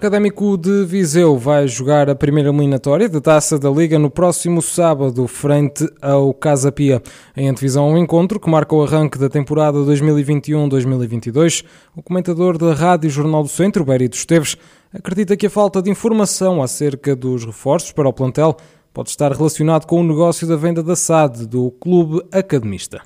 Académico de Viseu vai jogar a primeira eliminatória da Taça da Liga no próximo sábado, frente ao Casa Pia. Em antevisão ao encontro, que marca o arranque da temporada 2021-2022, o comentador da Rádio Jornal do Centro, Berito Esteves, acredita que a falta de informação acerca dos reforços para o plantel pode estar relacionado com o negócio da venda da SAD do Clube Academista.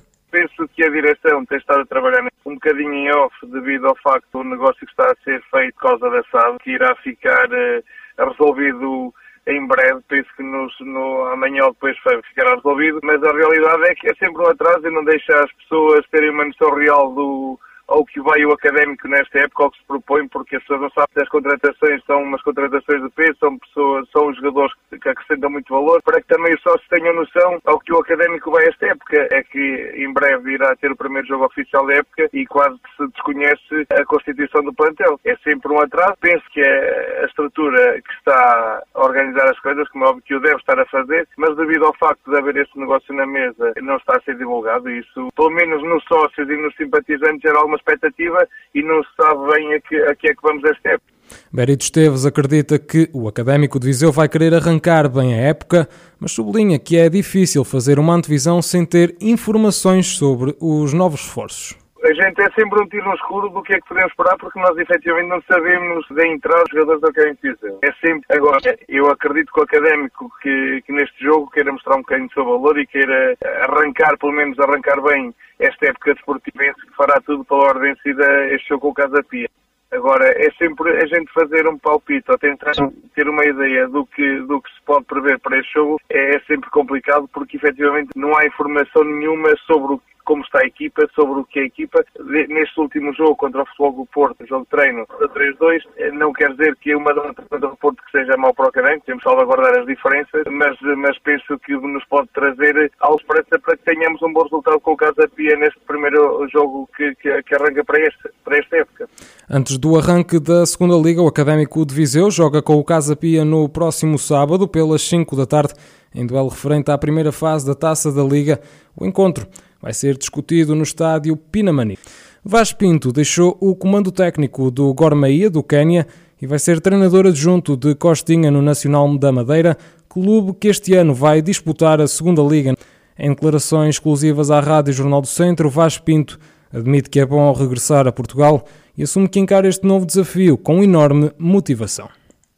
Que a direção tem estado a trabalhar um bocadinho em off devido ao facto do negócio que está a ser feito por causa da SAD, que irá ficar uh, resolvido em breve, penso que nos, no, amanhã ou depois ficará resolvido, mas a realidade é que é sempre um atraso e não deixa as pessoas terem uma noção real do, ao que vai o académico nesta época, ao que se propõe, porque as pessoas não sabem se as contratações são umas contratações de peso, são pessoas, são jogadores que acrescentam muito valor, para que também os sócios tenham noção ao que o académico vai esta época. É que em breve irá ter o primeiro jogo oficial da época e quase que se desconhece a constituição do plantel. É sempre um atraso. Penso que é a estrutura que está a organizar as coisas, como é óbvio que o deve estar a fazer, mas devido ao facto de haver este negócio na mesa, não está a ser divulgado. Isso, pelo menos nos sócios e nos simpatizantes, era alguma expectativa e não se sabe bem a que, a que é que vamos esta época. Berito Esteves acredita que o Académico de Viseu vai querer arrancar bem a época, mas sublinha que é difícil fazer uma antevisão sem ter informações sobre os novos esforços a gente é sempre um tiro no escuro do que é que podemos esperar, porque nós efetivamente não sabemos de entrar os jogadores do que é que É sempre. Agora, eu acredito que o académico que, que neste jogo queira mostrar um bocadinho do seu valor e queira arrancar, pelo menos arrancar bem esta época desportiva, que fará tudo pela ordem de este jogo com o Casa Pia. Agora, é sempre a gente fazer um palpite ou tentar ter uma ideia do que, do que se pode prever para este jogo é, é sempre complicado porque efetivamente não há informação nenhuma sobre o como está a equipa, sobre o que a equipa. Neste último jogo contra o Futebol do Porto, jogo de treino a 3-2, eh, não quer dizer que uma derrota contra o Porto que seja mau para o Caranco, temos que salvaguardar as diferenças, mas, mas penso que nos pode trazer algo esperança para que tenhamos um bom resultado com o Casa Pia neste primeiro jogo que, que, que arranca para, este, para esta época. Antes do arranque da segunda Liga, o Académico de Viseu joga com o Casa Pia no próximo sábado, pelas 5 da tarde, em duelo referente à primeira fase da Taça da Liga. O encontro vai ser discutido no estádio Pinamani. Vaz Pinto deixou o comando técnico do Gormaia, do Quênia, e vai ser treinador adjunto de Costinha no Nacional da Madeira, clube que este ano vai disputar a segunda Liga. Em declarações exclusivas à Rádio Jornal do Centro, Vaz Pinto admite que é bom regressar a Portugal e assume que encara este novo desafio com enorme motivação.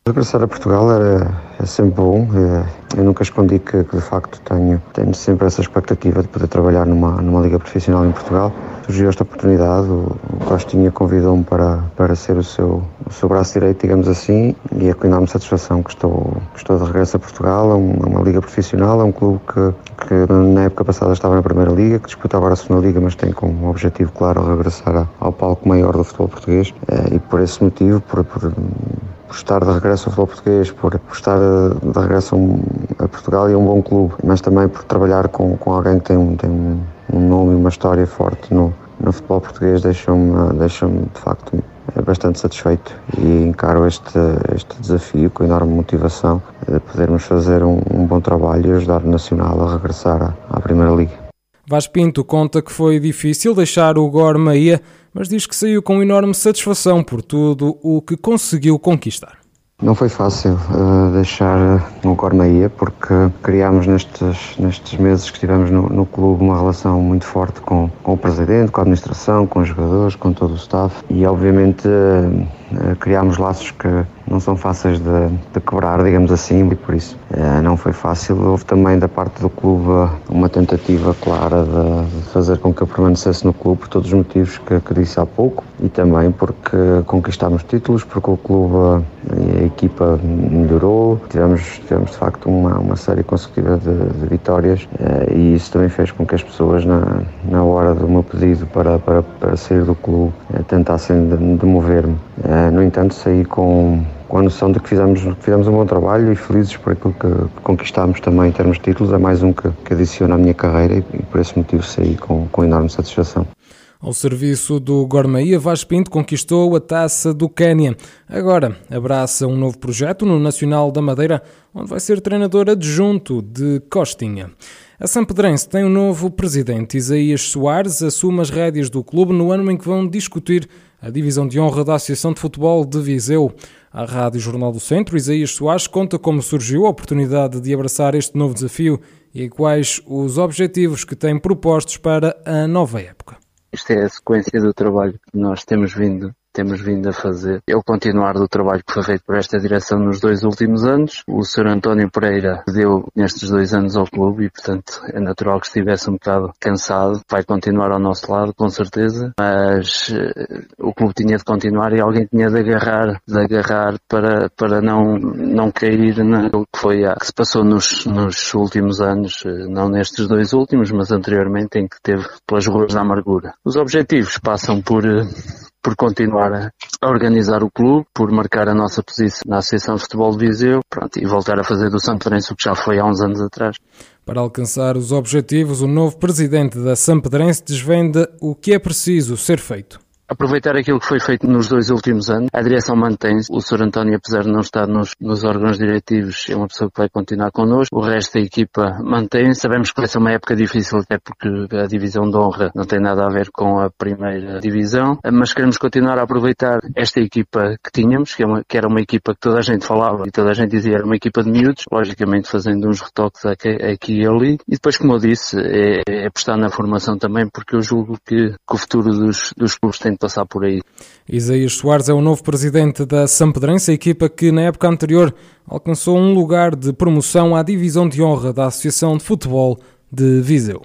Regressar a Portugal era, é sempre bom. É, eu nunca escondi que, que, de facto tenho, tenho sempre essa expectativa de poder trabalhar numa, numa liga profissional em Portugal. Surgiu esta oportunidade, o, o Costinha convidou-me para, para ser o seu, o seu braço direito, digamos assim, e é com enorme satisfação que estou, que estou de regresso a Portugal, a uma, a uma liga profissional, é um clube que, que na época passada estava na Primeira Liga, que disputa agora a Segunda Liga, mas tem como objetivo claro regressar ao palco maior do futebol português, é, e por esse motivo, por, por por estar de regresso ao futebol português, por, por estar de regresso a, Portugal e a um bom clube, mas também por trabalhar com, com alguém que tem, um, tem um nome e uma história forte no, no futebol português, deixa-me deixa de facto bastante satisfeito e encaro este, este desafio com enorme motivação de podermos fazer um, um bom trabalho e ajudar o Nacional a regressar à, à Primeira Liga. Vaz Pinto conta que foi difícil deixar o Gor Mahia, mas diz que saiu com enorme satisfação por tudo o que conseguiu conquistar. Não foi fácil uh, deixar o Gor Mahia porque criámos nestes, nestes meses que estivemos no, no, clube uma relação muito forte com, com o presidente, com a administração, com os jogadores, com todo o staff e obviamente uh, criámos laços que não são fáceis de, de, quebrar, digamos assim, e por isso eh, não foi fácil. Houve também da parte do clube uma tentativa clara de, de fazer com que eu permanecesse no clube por todos os motivos que, que disse há pouco e também porque conquistámos títulos, porque o clube e a equipa melhorou, tivemos, tivemos de facto uma, uma série consecutiva de, de vitórias eh, e isso também fez com que as pessoas na, na hora do meu pedido para, para, para sair do clube eh, tentassem demover-me. No entanto, saí com com a noção de que fizemos, fizemos um bom trabalho e felizes por aquilo que conquistámos também em termos de títulos. É mais um que, que adiciona à minha carreira e, e por esse motivo saí com, com enorme satisfação. Ao serviço do Gormaia, Vaz Pinto conquistou a taça do Quênia. Agora abraça um novo projeto no Nacional da Madeira, onde vai ser treinador adjunto de Costinha. A Sampedrense tem um novo presidente. Isaías Soares assume as rédeas do clube no ano em que vão discutir a divisão de honra da Associação de Futebol de Viseu. A Rádio Jornal do Centro, Isaías Soares conta como surgiu a oportunidade de abraçar este novo desafio e quais os objetivos que tem propostos para a nova época. Isto é a sequência do trabalho que nós temos vindo temos vindo a fazer. É o continuar do trabalho que foi feito por esta direção nos dois últimos anos. O Sr. António Pereira deu nestes dois anos ao clube e, portanto, é natural que estivesse um bocado cansado. Vai continuar ao nosso lado, com certeza, mas uh, o clube tinha de continuar e alguém tinha de agarrar, de agarrar para, para não, não cair naquilo que foi que se passou nos, nos últimos anos, uh, não nestes dois últimos, mas anteriormente em que teve pelas ruas da amargura. Os objetivos passam por uh, por continuar a organizar o clube, por marcar a nossa posição na Associação de Futebol de Viseu pronto, e voltar a fazer do Santo Pedrense o que já foi há uns anos atrás. Para alcançar os objetivos, o novo presidente da Sampedrense desvenda o que é preciso ser feito aproveitar aquilo que foi feito nos dois últimos anos. A direção mantém-se. O Sr. António, apesar de não estar nos, nos, órgãos diretivos, é uma pessoa que vai continuar connosco. O resto da equipa mantém-se. Sabemos que vai ser uma época difícil, até porque a divisão de honra não tem nada a ver com a primeira divisão, mas queremos continuar a aproveitar esta equipa que tínhamos, que, é uma, que era uma equipa que toda a gente falava e toda a gente dizia era uma equipa de miúdos, logicamente fazendo uns retoques aqui, aqui e ali. E depois, como eu disse, é, é apostar na formação também, porque eu julgo que, que o futuro dos, dos clubes tem passar por aí. Isaías Soares é o novo presidente da Sampedrense, a equipa que na época anterior alcançou um lugar de promoção à divisão de honra da Associação de Futebol de Viseu.